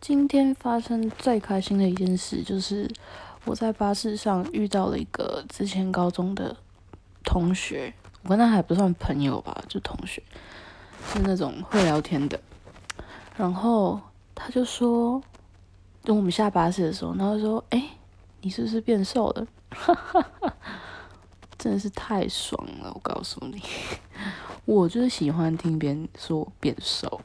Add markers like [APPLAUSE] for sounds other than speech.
今天发生最开心的一件事，就是我在巴士上遇到了一个之前高中的同学，我跟他还不算朋友吧，就同学，是那种会聊天的。然后他就说，等我们下巴士的时候，然后说：“哎，你是不是变瘦了？” [LAUGHS] 真的是太爽了，我告诉你，我就是喜欢听别人说我变瘦。